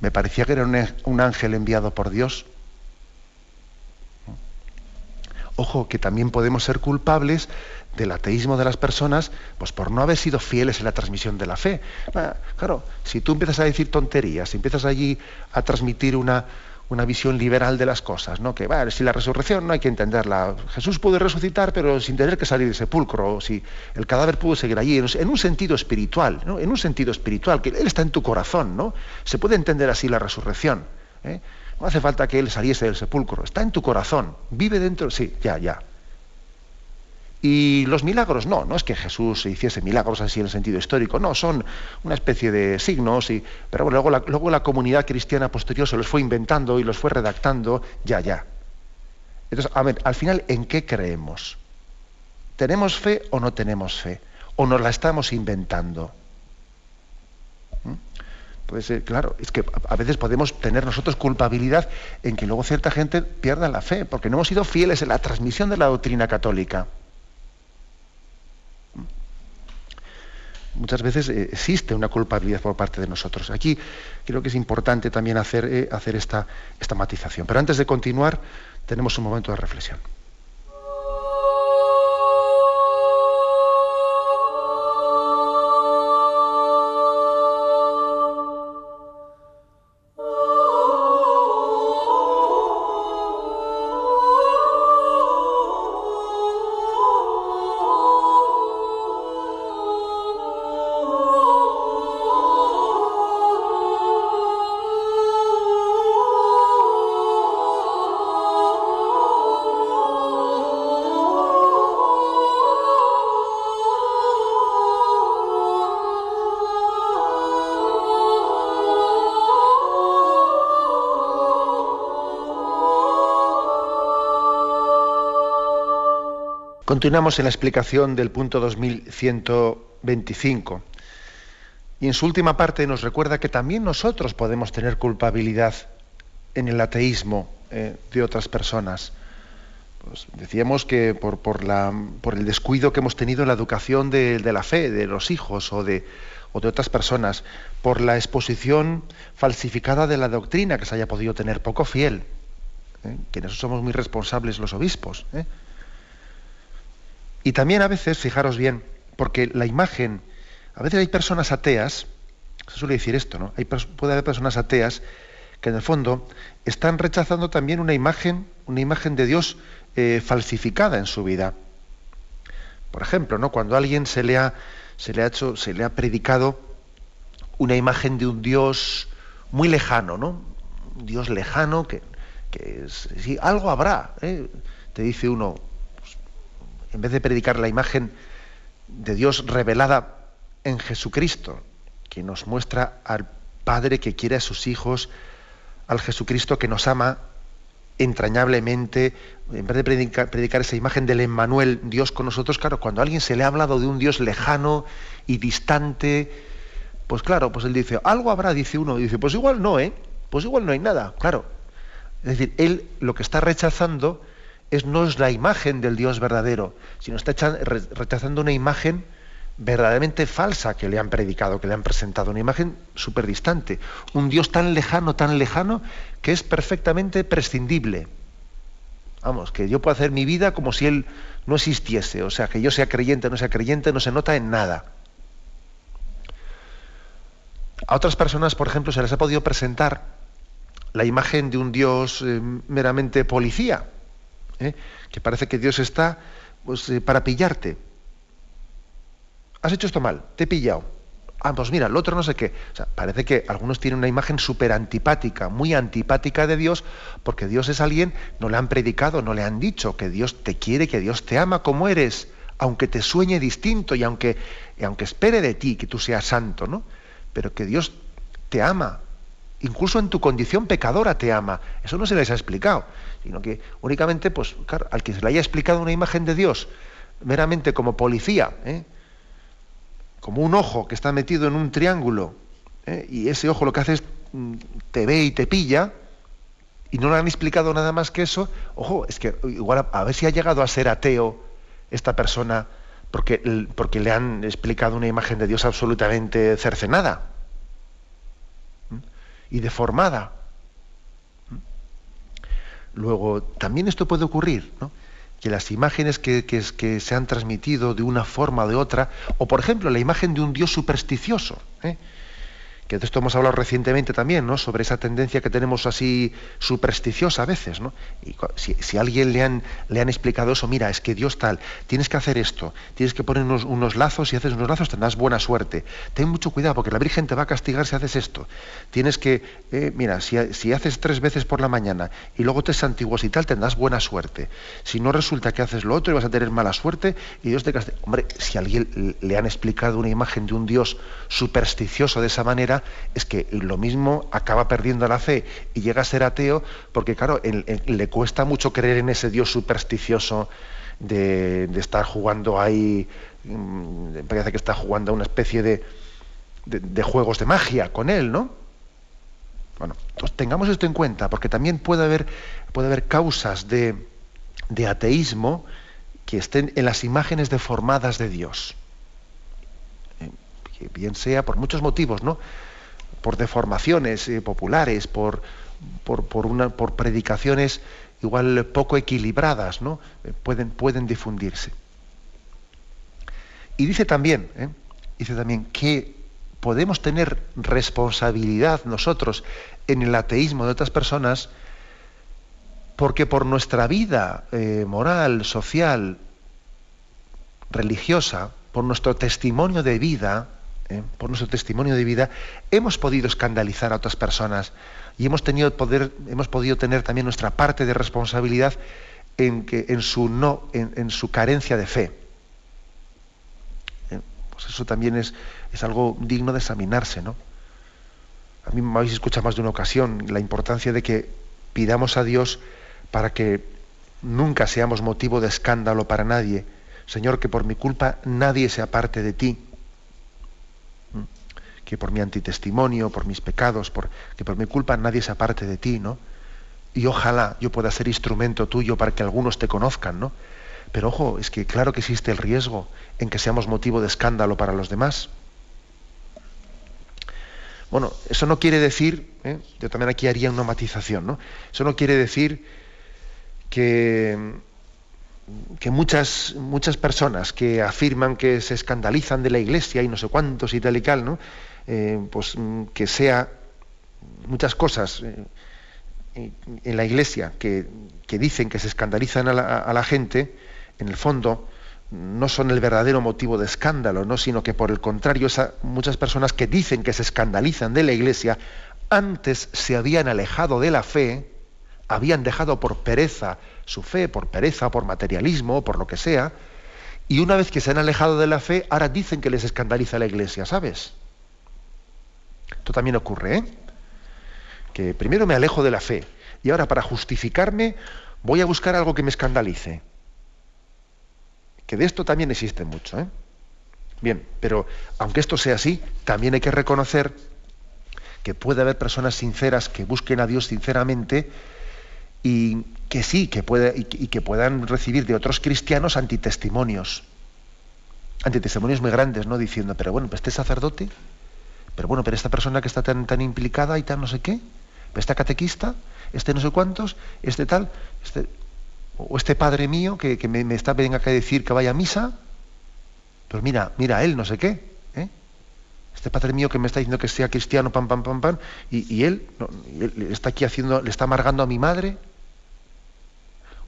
me parecía que era un ángel enviado por Dios. Ojo, que también podemos ser culpables del ateísmo de las personas, pues por no haber sido fieles en la transmisión de la fe. Ah, claro, si tú empiezas a decir tonterías, si empiezas allí a transmitir una, una visión liberal de las cosas, ¿no? Que vale, si la resurrección no hay que entenderla. Jesús pudo resucitar, pero sin tener que salir del sepulcro, o si el cadáver pudo seguir allí, en un sentido espiritual, ¿no? En un sentido espiritual, que Él está en tu corazón, ¿no? Se puede entender así la resurrección. ¿eh? No hace falta que Él saliese del sepulcro, está en tu corazón, vive dentro, sí, ya, ya. Y los milagros, no, no es que Jesús hiciese milagros así en el sentido histórico, no, son una especie de signos, y, pero luego, la, luego la comunidad cristiana posterior se los fue inventando y los fue redactando, ya, ya. Entonces, a ver, al final, ¿en qué creemos? ¿Tenemos fe o no tenemos fe? ¿O nos la estamos inventando? Pues claro, es que a veces podemos tener nosotros culpabilidad en que luego cierta gente pierda la fe, porque no hemos sido fieles en la transmisión de la doctrina católica. Muchas veces eh, existe una culpabilidad por parte de nosotros. Aquí creo que es importante también hacer, eh, hacer esta, esta matización. Pero antes de continuar, tenemos un momento de reflexión. Continuamos en la explicación del punto 2125. Y en su última parte nos recuerda que también nosotros podemos tener culpabilidad en el ateísmo eh, de otras personas. Pues decíamos que por, el descuido que hemos tenido en la educación de, la fe, de los hijos o de, o de, otras personas, por la exposición falsificada de la doctrina que se haya podido tener poco fiel, ¿eh? que en eso somos muy responsables los obispos. ¿eh? Y también a veces, fijaros bien, porque la imagen, a veces hay personas ateas, se suele decir esto, ¿no? Hay, puede haber personas ateas que en el fondo están rechazando también una imagen, una imagen de Dios eh, falsificada en su vida. Por ejemplo, ¿no? cuando a alguien se le ha, hecho, se le ha predicado una imagen de un Dios muy lejano, ¿no? Un Dios lejano que, sí, algo habrá. ¿eh? Te dice uno, en vez de predicar la imagen de Dios revelada en Jesucristo, que nos muestra al Padre que quiere a sus hijos, al Jesucristo que nos ama entrañablemente, en vez de predicar, esa imagen del Emmanuel, Dios con nosotros, claro, cuando a alguien se le ha hablado de un Dios lejano y distante, pues claro, pues él dice, algo habrá, dice uno, y dice, pues igual no, ¿eh? Pues igual no hay nada, claro. Es decir, él lo que está rechazando no es la imagen del Dios verdadero, sino está rechazando una imagen verdaderamente falsa que le han predicado, que le han presentado, una imagen súper distante, un Dios tan lejano, tan lejano, que es perfectamente prescindible. Vamos, que yo puedo hacer mi vida como si Él no existiese, o sea, que yo sea creyente no sea creyente, no se nota en nada. A otras personas, por ejemplo, se les ha podido presentar la imagen de un Dios eh, meramente policía, ¿eh? que parece que Dios está pues, eh, para pillarte. Has hecho esto mal, te he pillado. Ah, pues mira, el otro no sé qué. parece que algunos tienen una imagen súper antipática, muy antipática de Dios, porque Dios es alguien, no le han predicado, no le han dicho que Dios te quiere, que Dios te ama como eres, aunque te sueñe distinto y aunque, y aunque espere de ti que tú seas santo, ¿no? Pero que Dios te ama, incluso en tu condición pecadora te ama. Eso no se les ha explicado sino que únicamente, pues, al que se le haya explicado una imagen de Dios meramente como policía, ¿eh? como un ojo que está metido en un triángulo, ¿eh? y ese ojo lo que hace es mm, te ve y te pilla, y no le han explicado nada más que eso, ojo, es que igual a, ver si ha llegado a ser ateo esta persona porque, porque le han explicado una imagen de Dios absolutamente cercenada. Y deformada. Luego, también esto puede ocurrir, ¿no? que las imágenes que, se han transmitido de una forma o de otra, o por ejemplo la imagen de un dios supersticioso, ¿eh? Que de esto hemos hablado recientemente también, ¿no? Sobre esa tendencia que tenemos así supersticiosa a veces, ¿no? Y si, si, a alguien le han, le han explicado eso, mira, es que Dios tal, tienes que hacer esto, tienes que poner unos, unos lazos, y haces unos lazos tendrás buena suerte. Ten mucho cuidado, porque la Virgen te va a castigar si haces esto. Tienes que, eh, mira, si, si, haces tres veces por la mañana y luego te santiguas y tal, tendrás buena suerte. Si no resulta que haces lo otro y vas a tener mala suerte y Dios te castiga. Hombre, si a alguien le han explicado una imagen de un Dios supersticioso de esa manera, es que lo mismo acaba perdiendo la fe y llega a ser ateo porque, claro, le cuesta mucho creer en ese Dios supersticioso de, estar jugando ahí, mm, parece que está jugando una especie de, de, juegos de magia con él, ¿no? Bueno, entonces tengamos esto en cuenta, porque también puede haber, puede haber causas de, de ateísmo que estén en las imágenes deformadas de Dios. Eh, bien sea por muchos motivos, ¿no? Por deformaciones eh, populares, por, por, una, por predicaciones igual poco equilibradas, ¿no? Eh, pueden, pueden difundirse. Y dice también, ¿eh? dice también que podemos tener responsabilidad nosotros en el ateísmo de otras personas porque por nuestra vida moral, social, religiosa, por nuestro testimonio de vida, ¿eh? por nuestro testimonio de vida, hemos podido escandalizar a otras personas y hemos, tenido poder, hemos podido tener también nuestra parte de responsabilidad en, que, en, su, no, en, su carencia de fe. ¿Eh? Pues eso también es, es algo digno de examinarse. ¿no? A mí me habéis escuchado más de una ocasión la importancia de que pidamos a Dios para que nunca seamos motivo de escándalo para nadie. Señor, que por mi culpa nadie se aparte de ti que por mi antitestimonio, por mis pecados, por, que por mi culpa nadie se aparte de ti, ¿no? Y ojalá yo pueda ser instrumento tuyo para que algunos te conozcan, ¿no? Pero ojo, es que claro que existe el riesgo en que seamos motivo de escándalo para los demás. Bueno, eso no quiere decir, ¿eh? yo también aquí haría una matización, ¿no? Eso no quiere decir que, que muchas, muchas personas que afirman que se escandalizan de la iglesia y no sé cuántos y tal y tal, ¿no? Eh, pues, mm, que sea muchas cosas eh, en la iglesia que, dicen que se escandalizan a la, gente, en el fondo no son el verdadero motivo de escándalo, ¿no? sino que por el contrario, muchas personas que dicen que se escandalizan de la iglesia, antes se habían alejado de la fe, habían dejado por pereza su fe, por pereza, por materialismo, por lo que sea, y una vez que se han alejado de la fe, ahora dicen que les escandaliza la iglesia, ¿sabes? Esto también ocurre, ¿eh? Que primero me alejo de la fe y ahora para justificarme voy a buscar algo que me escandalice. Que de esto también existe mucho, ¿eh? Bien, pero aunque esto sea así, también hay que reconocer que puede haber personas sinceras que busquen a Dios sinceramente y que sí, que puede, y, que puedan recibir de otros cristianos antitestimonios. Antitestimonios muy grandes, ¿no? Diciendo, pero bueno, pues este sacerdote, pero bueno, pero esta persona que está tan, tan implicada y tal no sé qué, esta catequista, este no sé cuántos, este tal, este, o este padre mío que, me, está venga a decir que vaya a misa, pues mira, mira, él no sé qué, ¿eh? este padre mío que me está diciendo que sea cristiano, pam, pam, pam, pam, y, él, está aquí haciendo, le está amargando a mi madre,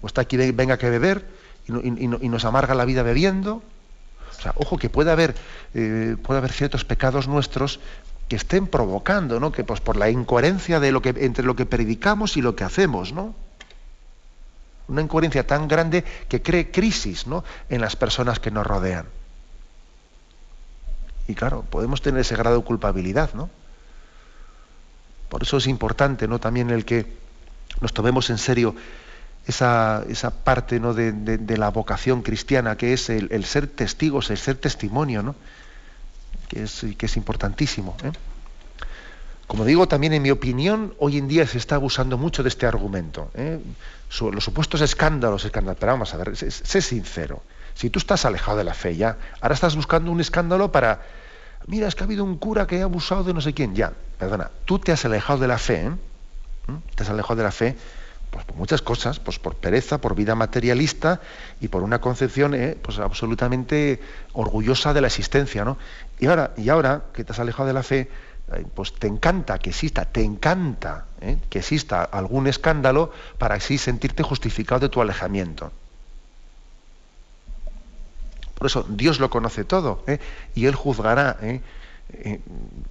o está aquí, venga que beber, y, nos amarga la vida bebiendo. Ojo que puede haber, eh, puede haber ciertos pecados nuestros que estén provocando, ¿no? Que pues por la incoherencia de lo que, entre lo que predicamos y lo que hacemos, ¿no? Una incoherencia tan grande que cree crisis ¿no? en las personas que nos rodean. Y claro, podemos tener ese grado de culpabilidad, ¿no? Por eso es importante, ¿no? También el que nos tomemos en serio esa, esa parte ¿no? de, de, la vocación cristiana, que es el, ser testigos, el ser testimonio, ¿no? que, es, que es importantísimo. ¿eh? Como digo, también en mi opinión, hoy en día se está abusando mucho de este argumento. ¿eh? Los supuestos escándalos, escándalos, pero vamos a ver, sé, sé, sincero. Si tú estás alejado de la fe ya, ahora estás buscando un escándalo para, Mira, es que ha habido un cura que ha abusado de no sé quién. Ya, perdona, tú te has alejado de la fe, ¿eh? ¿Mm? Te has alejado de la fe pues por muchas cosas, pues por pereza, por vida materialista y por una concepción eh, pues absolutamente orgullosa de la existencia, ¿no? Y ahora, y ahora que te has alejado de la fe, eh, pues te encanta que exista, te encanta ¿eh? que exista algún escándalo para así sentirte justificado de tu alejamiento. Por eso Dios lo conoce todo y Él juzgará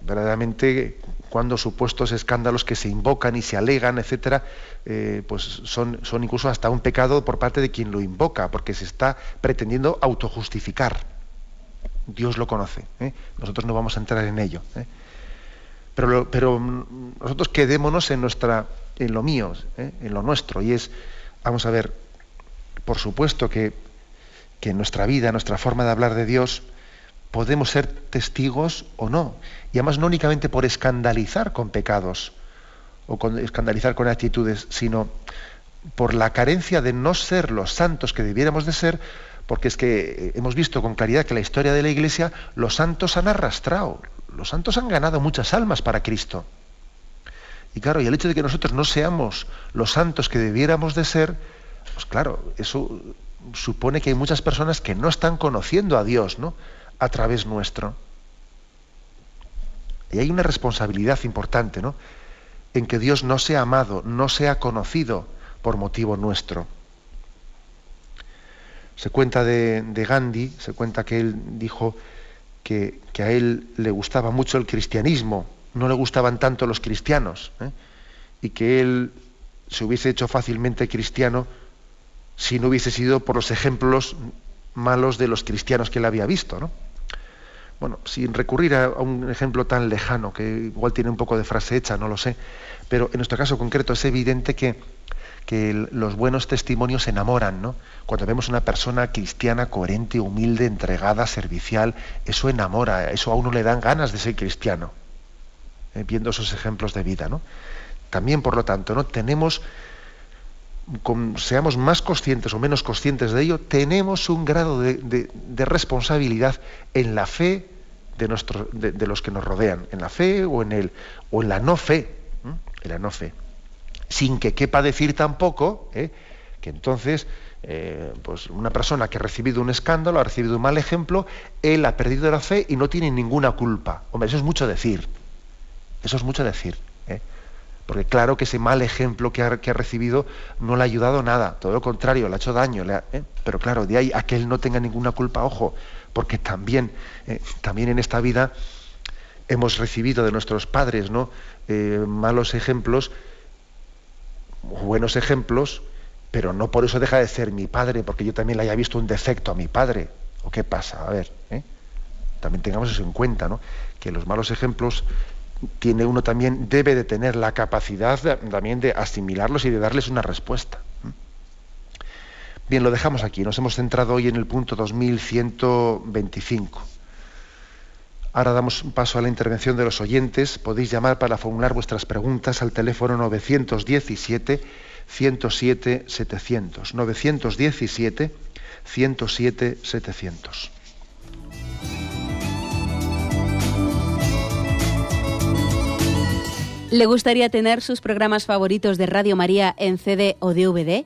verdaderamente cuando supuestos escándalos que se invocan y se alegan, etcétera, eh, pues son, incluso hasta un pecado por parte de quien lo invoca, porque se está pretendiendo autojustificar. Dios lo conoce. ¿eh? Nosotros no vamos a entrar en ello. ¿eh? Pero, pero nosotros quedémonos en nuestra, en lo mío, en lo nuestro. Y es, vamos a ver, por supuesto que, que nuestra vida, nuestra forma de hablar de Dios, podemos ser testigos o no. Y además no únicamente por escandalizar con pecados o con escandalizar con actitudes, sino por la carencia de no ser los santos que debiéramos de ser, porque es que eh, hemos visto con claridad que la historia de la Iglesia, los santos han arrastrado, los santos han ganado muchas almas para Cristo. Y claro, y el hecho de que nosotros no seamos los santos que debiéramos de ser, pues claro, eso supone que hay muchas personas que no están conociendo a Dios, ¿no? A través nuestro. Y hay una responsabilidad importante, ¿no? En que Dios no sea amado, no sea conocido por motivo nuestro. Se cuenta de, Gandhi, se cuenta que él dijo que, a él le gustaba mucho el cristianismo, no le gustaban tanto los cristianos, ¿eh? y que él se hubiese hecho fácilmente cristiano si no hubiese sido por los ejemplos malos de los cristianos que él había visto, ¿no? Bueno, sin recurrir a, un ejemplo tan lejano, que igual tiene un poco de frase hecha, no lo sé, pero en nuestro caso concreto es evidente que, que los buenos testimonios enamoran, ¿no? Cuando vemos una persona cristiana, coherente, humilde, entregada, servicial, eso enamora, eso a uno le dan ganas de ser cristiano, eh, viendo esos ejemplos de vida, ¿no? También, por lo tanto, ¿no? Tenemos seamos más conscientes o menos conscientes de ello, tenemos un grado de, responsabilidad en la fe de, de, los que nos rodean, en la fe o en, el, o en la no fe, en la no fe. Sin que quepa decir tampoco ¿eh? que entonces eh, pues una persona que ha recibido un escándalo, ha recibido un mal ejemplo, él ha perdido la fe y no tiene ninguna culpa. Hombre, eso es mucho decir. Eso es mucho decir. ¿eh? Porque claro que ese mal ejemplo que ha, recibido no le ha ayudado nada, todo lo contrario, le ha hecho daño. ¿eh? Pero claro, de ahí a que él no tenga ninguna culpa, ojo, porque también, eh, también en esta vida hemos recibido de nuestros padres ¿no? Eh, malos ejemplos, buenos ejemplos, pero no por eso deja de ser mi padre, porque yo también le haya visto un defecto a mi padre. ¿O qué pasa? A ver, también tengamos eso en cuenta, ¿no? que los malos ejemplos tiene uno también, debe de tener la capacidad también de asimilarlos y de darles una respuesta. Bien, lo dejamos aquí. Nos hemos centrado hoy en el punto 2125. Ahora damos paso a la intervención de los oyentes. Podéis llamar para formular vuestras preguntas al teléfono 917 107 700. 917 107 700. ¿Le gustaría tener sus programas favoritos de Radio María en CD o DVD?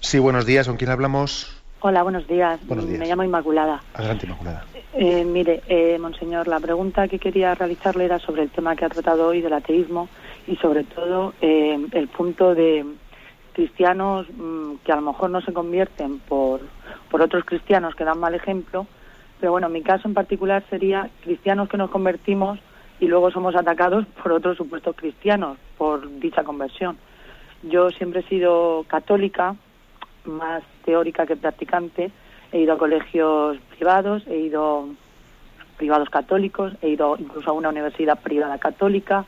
Sí, buenos días. ¿Con quién hablamos? Hola, buenos días. Me llamo Inmaculada. Adelante, Inmaculada. Eh, mire, eh, monseñor, la pregunta que quería realizarle era sobre el tema que ha tratado hoy del ateísmo y sobre todo eh, el punto de cristianos mm, que a lo mejor no se convierten por, por otros cristianos que dan mal ejemplo, pero bueno, en mi caso en particular sería cristianos que nos convertimos y luego somos atacados por otros supuestos cristianos por dicha conversión. Yo siempre he sido católica, más teórica que practicante, he ido a colegios privados, he ido privados católicos, he ido incluso a una universidad privada católica,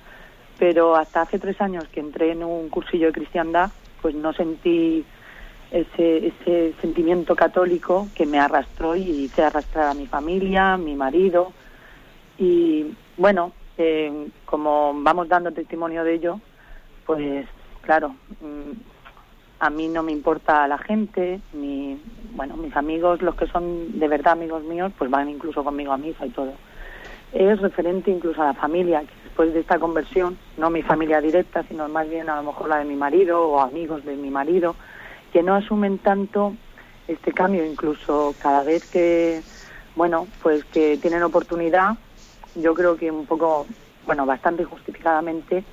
pero hasta hace tres años que entré en un cursillo de cristiandad, pues no sentí ese, ese sentimiento católico que me arrastró y hice arrastrar a mi familia, mi marido. Y bueno, eh, como vamos dando testimonio de ello, pues claro, mm, a mí no me importa la gente, ni, bueno, mis amigos, los que son de verdad amigos míos, pues van incluso conmigo a misa y todo. Es referente incluso a la familia, que después de esta conversión, no mi familia directa, sino más bien a lo mejor la de mi marido o amigos de mi marido, que no asumen tanto este cambio, incluso cada vez que, bueno, pues que tienen oportunidad, yo creo que un poco, bueno, bastante justificadamente,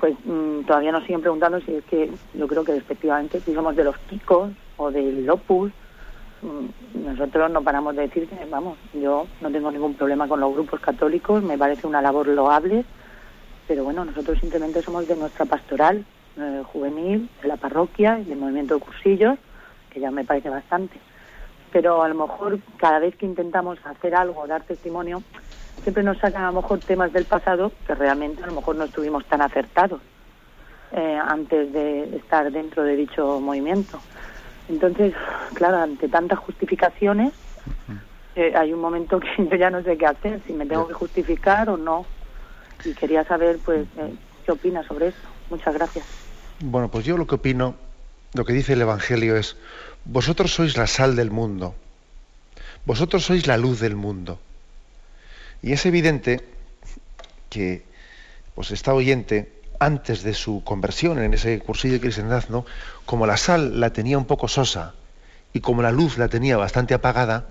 pues mm, todavía nos siguen preguntando si es que yo creo que efectivamente si somos de los picos o del opus mm, nosotros no paramos de decir que vamos yo no tengo ningún problema con los grupos católicos me parece una labor loable pero bueno nosotros simplemente somos de nuestra pastoral eh, juvenil de la parroquia y del movimiento de cursillos que ya me parece bastante. Pero a lo mejor cada vez que intentamos hacer algo dar testimonio siempre nos sacan a lo mejor temas del pasado que realmente a lo mejor no estuvimos tan acertados eh, antes de estar dentro de dicho movimiento. Entonces, claro, ante tantas justificaciones, eh, hay un momento que yo ya no sé qué hacer, si me tengo que justificar o no. Y quería saber, pues, eh, qué opina sobre eso. Muchas gracias. Bueno, pues yo lo que opino, lo que dice el Evangelio es, vosotros sois la sal del mundo, vosotros sois la luz del mundo. Y es evidente que pues esta oyente, antes de su conversión en ese cursillo de cristiandad, como la sal la tenía un poco sosa y como la luz la tenía bastante apagada,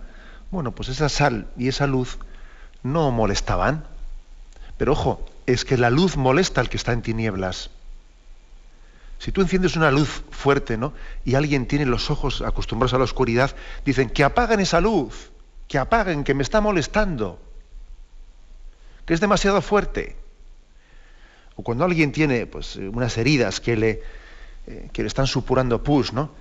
bueno, pues esa sal y esa luz no molestaban. Pero ojo, es que la luz molesta al que está en tinieblas. Si tú enciendes una luz fuerte, ¿no? Y alguien tiene los ojos acostumbrados a la oscuridad, dicen que apaguen esa luz, que apaguen, que me está molestando que es demasiado fuerte. O cuando alguien tiene pues, unas heridas que le, eh, que le están supurando pus, ¿no?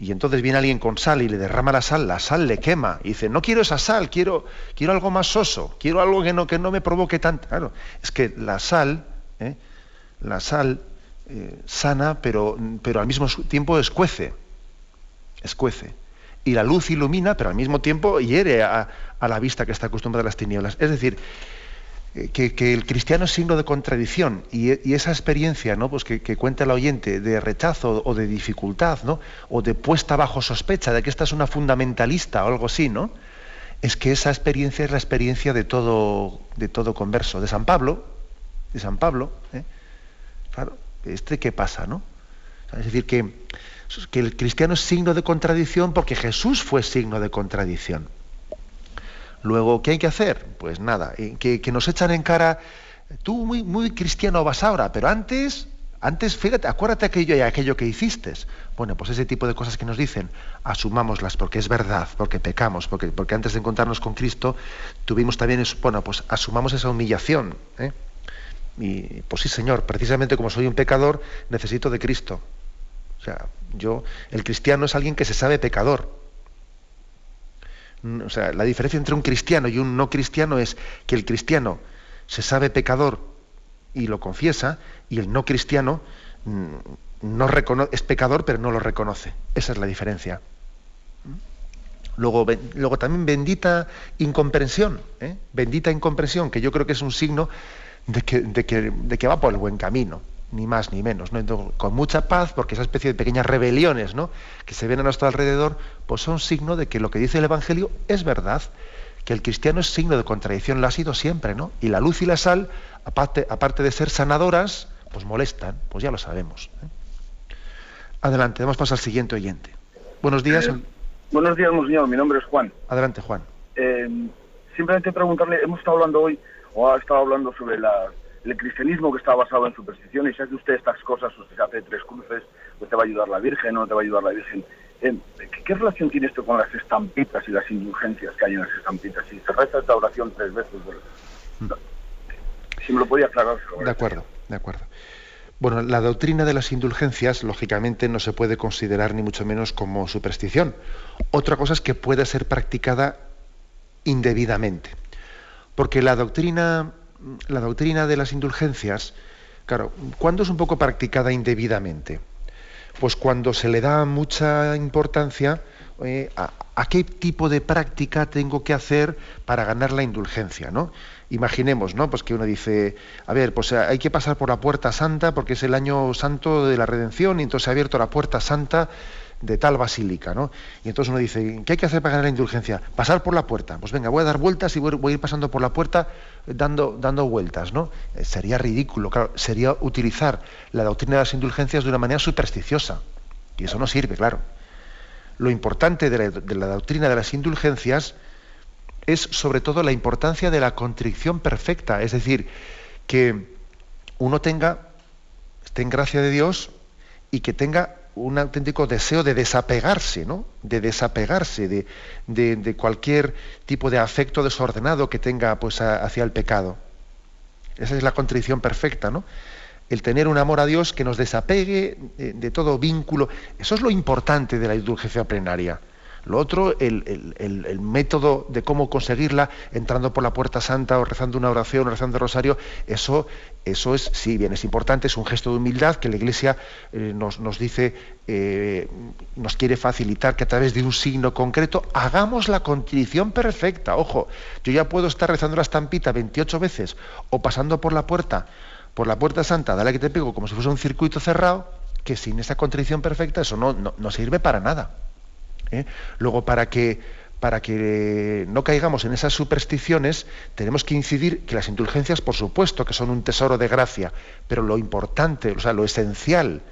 Y entonces viene alguien con sal y le derrama la sal, la sal le quema. Y dice, no quiero esa sal, quiero, quiero algo más soso, quiero algo que no, que no me provoque tanto. Claro, es que la sal, ¿eh? la sal eh, sana, pero, pero al mismo tiempo escuece. Escuece. Y la luz ilumina, pero al mismo tiempo hiere a, a la vista que está acostumbrada a las tinieblas. Es decir, eh, que, el cristiano es signo de contradicción y, esa experiencia ¿no? pues que, cuenta el oyente de rechazo o de dificultad ¿no? o de puesta bajo sospecha de que esta es una fundamentalista o algo así, ¿no? es que esa experiencia es la experiencia de todo, de todo converso. De San Pablo, de San Pablo, ¿eh? claro, este qué pasa, ¿no? Es decir, que, que el cristiano es signo de contradicción porque Jesús fue signo de contradicción. Luego, ¿qué hay que hacer? Pues nada, eh, que, nos echan en cara, tú muy, cristiano vas ahora, pero antes, antes, fíjate, acuérdate aquello y aquello que hiciste. Bueno, pues ese tipo de cosas que nos dicen, asumámoslas porque es verdad, porque pecamos, porque, porque antes de encontrarnos con Cristo tuvimos también, bueno, pues asumamos esa humillación. ¿eh? Y pues sí, Señor, precisamente como soy un pecador, necesito de Cristo. O sea, yo, el cristiano es alguien que se sabe pecador. O sea, la diferencia entre un cristiano y un no cristiano es que el cristiano se sabe pecador y lo confiesa, y el no cristiano no es pecador pero no lo reconoce. Esa es la diferencia. Luego, luego también bendita incomprensión, ¿eh? bendita incomprensión, que yo creo que es un signo de que va por el buen camino ni más ni menos, ¿no? con mucha paz, porque esa especie de pequeñas rebeliones ¿no? que se ven a nuestro alrededor, pues son signo de que lo que dice el Evangelio es verdad, que el cristiano es signo de contradicción, lo ha sido siempre, ¿no? Y la luz y la sal, aparte, aparte de ser sanadoras, pues molestan, pues ya lo sabemos. ¿eh? Adelante, vamos a pasar al siguiente oyente. Buenos días. Eh, buenos días, señor. Mi nombre es Juan. Adelante, Juan. Eh, simplemente preguntarle, hemos estado hablando hoy, o ha estado hablando sobre el cristianismo que está basado en supersticiones, si hace usted estas cosas, usted hace tres cruces, usted va a ayudar a la Virgen, no te va a ayudar la Virgen. Eh, ¿qué, relación tiene esto con las estampitas y las indulgencias que hay en las estampitas? Si se reza esta oración tres veces, mm. si me lo podía aclarar. De acuerdo, de acuerdo. Bueno, la doctrina de las indulgencias, lógicamente, no se puede considerar ni mucho menos como superstición. Otra cosa es que pueda ser practicada indebidamente. Porque la doctrina, la doctrina de las indulgencias, claro, ¿cuándo es un poco practicada indebidamente? Pues cuando se le da mucha importancia eh, a, qué tipo de práctica tengo que hacer para ganar la indulgencia, ¿no? Imaginemos, ¿no? Pues que uno dice, a ver, pues eh, hay que pasar por la puerta santa porque es el año santo de la redención y entonces ha abierto la puerta santa de tal basílica, ¿no? Y entonces uno dice, ¿qué hay que hacer para ganar la indulgencia? Pasar por la puerta. Pues venga, voy a dar vueltas y voy, a ir pasando por la puerta dando, dando vueltas, ¿no? Eh, sería ridículo, claro, sería utilizar la doctrina de las indulgencias de una manera supersticiosa. Y eso no sirve, claro. Lo importante de la doctrina de las indulgencias es sobre todo la importancia de la contrición perfecta, es decir, que uno tenga, esté en gracia de Dios y que tenga un auténtico deseo de desapegarse, ¿no? De desapegarse de, cualquier tipo de afecto desordenado que tenga pues, hacia el pecado. Esa es la contrición perfecta, ¿no? El tener un amor a Dios que nos desapegue de, de todo vínculo. Eso es lo importante de la indulgencia plenaria. Lo otro, el, método de cómo conseguirla, entrando por la puerta santa o rezando una oración o rezando el rosario, eso, eso es, sí, bien, es importante, es un gesto de humildad que la Iglesia eh, nos, dice, eh, nos quiere facilitar que a través de un signo concreto hagamos la contrición perfecta. Ojo, yo ya puedo estar rezando la estampita 28 veces o pasando por la puerta, por la puerta santa, dale que te pego como si fuese un circuito cerrado, que sin esa contrición perfecta eso no, no sirve para nada. ¿Eh? Luego, para que, para que no caigamos en esas supersticiones, tenemos que incidir que las indulgencias, por supuesto, que son un tesoro de gracia, pero lo importante, o sea, lo esencial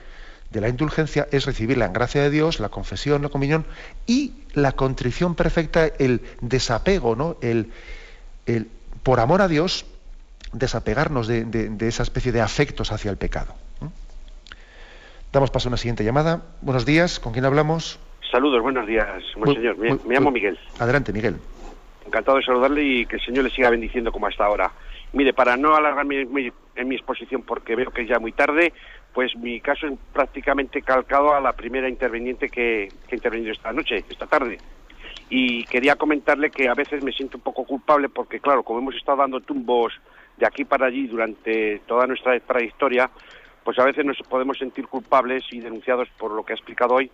de la indulgencia es recibirla en gracia de Dios, la confesión, la comunión y la contrición perfecta, el desapego, ¿no? El, el por amor a Dios, desapegarnos de, esa especie de afectos hacia el pecado. Damos paso a una siguiente llamada. Buenos días, ¿con quién hablamos? Saludos, buenos días, señor. Me, llamo Miguel. Adelante, Miguel. Encantado de saludarle y que el Señor le siga bendiciendo como hasta ahora. Mire, para no alargarme en mi exposición porque veo que es ya muy tarde, pues mi caso es prácticamente calcado a la primera interveniente que, que ha intervenido esta noche, esta tarde. Y quería comentarle que a veces me siento un poco culpable porque, claro, como hemos estado dando tumbos de aquí para allí durante toda nuestra trayectoria, pues a veces nos podemos sentir culpables y denunciados por lo que ha explicado hoy,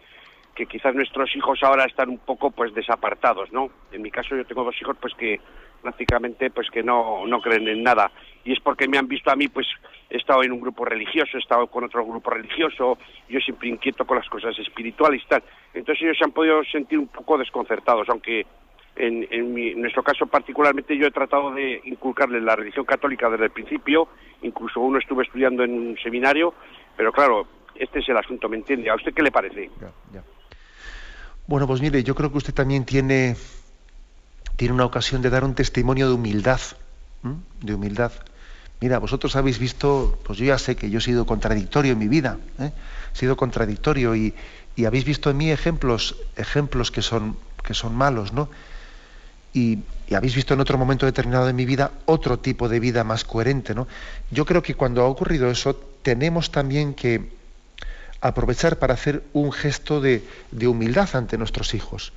que quizás nuestros hijos ahora están un poco pues desapartados, ¿no? En mi caso yo tengo dos hijos pues que prácticamente pues que no, no creen en nada y es porque me han visto a mí pues he estado en un grupo religioso, he estado con otro grupo religioso, yo siempre inquieto con las cosas espirituales y tal. Entonces ellos se han podido sentir un poco desconcertados, aunque en, en, nuestro caso particularmente yo he tratado de inculcarles la religión católica desde el principio, incluso uno estuve estudiando en un seminario, pero claro, este es el asunto, ¿me entiende? ¿A usted qué le parece? Bueno, pues mire, yo creo que usted también tiene, tiene una ocasión de dar un testimonio de humildad, de humildad. Mira, vosotros habéis visto, pues yo ya sé que yo he sido contradictorio en mi vida, ¿eh? he sido contradictorio y, habéis visto en mí ejemplos, ejemplos que son, que son malos, ¿no? Y, y, habéis visto en otro momento determinado de mi vida otro tipo de vida más coherente, ¿no? Yo creo que cuando ha ocurrido eso tenemos también que aprovechar para hacer un gesto de, humildad ante nuestros hijos.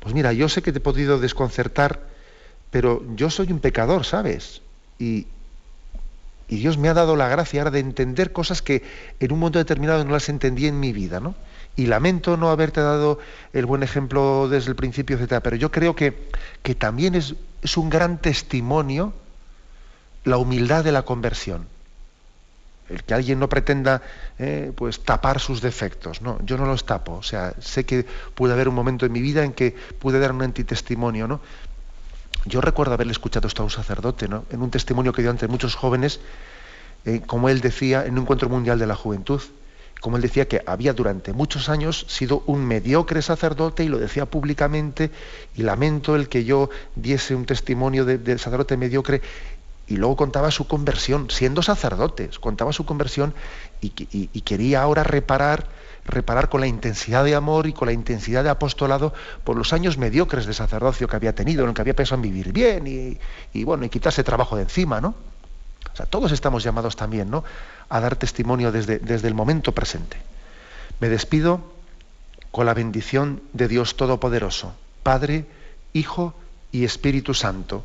Pues mira, yo sé que te he podido desconcertar, pero yo soy un pecador, ¿sabes? Y, y Dios me ha dado la gracia ahora de entender cosas que en un momento determinado no las entendí en mi vida, ¿no? Y lamento no haberte dado el buen ejemplo desde el principio, etcétera, pero yo creo que, que también es, es un gran testimonio la humildad de la conversión el que alguien no pretenda eh, pues tapar sus defectos. No, yo no los tapo. O sea, sé que puede haber un momento en mi vida en que pude dar un antitestimonio, ¿no? Yo recuerdo haberle escuchado esto a un sacerdote, ¿no? En un testimonio que dio ante muchos jóvenes, eh, como él decía, en un encuentro mundial de la juventud, como él decía que había durante muchos años sido un mediocre sacerdote y lo decía públicamente y lamento el que yo diese un testimonio de, sacerdote mediocre y luego contaba su conversión, siendo sacerdote, contaba su conversión y, quería ahora reparar, reparar con la intensidad de amor y con la intensidad de apostolado por los años mediocres de sacerdocio que había tenido, en el que había pensado en vivir bien y, bueno, y quitarse trabajo de encima, ¿no? Todos estamos llamados también, ¿no? A dar testimonio desde, desde el momento presente. Me despido con la bendición de Dios Todopoderoso, Padre, Hijo y Espíritu Santo.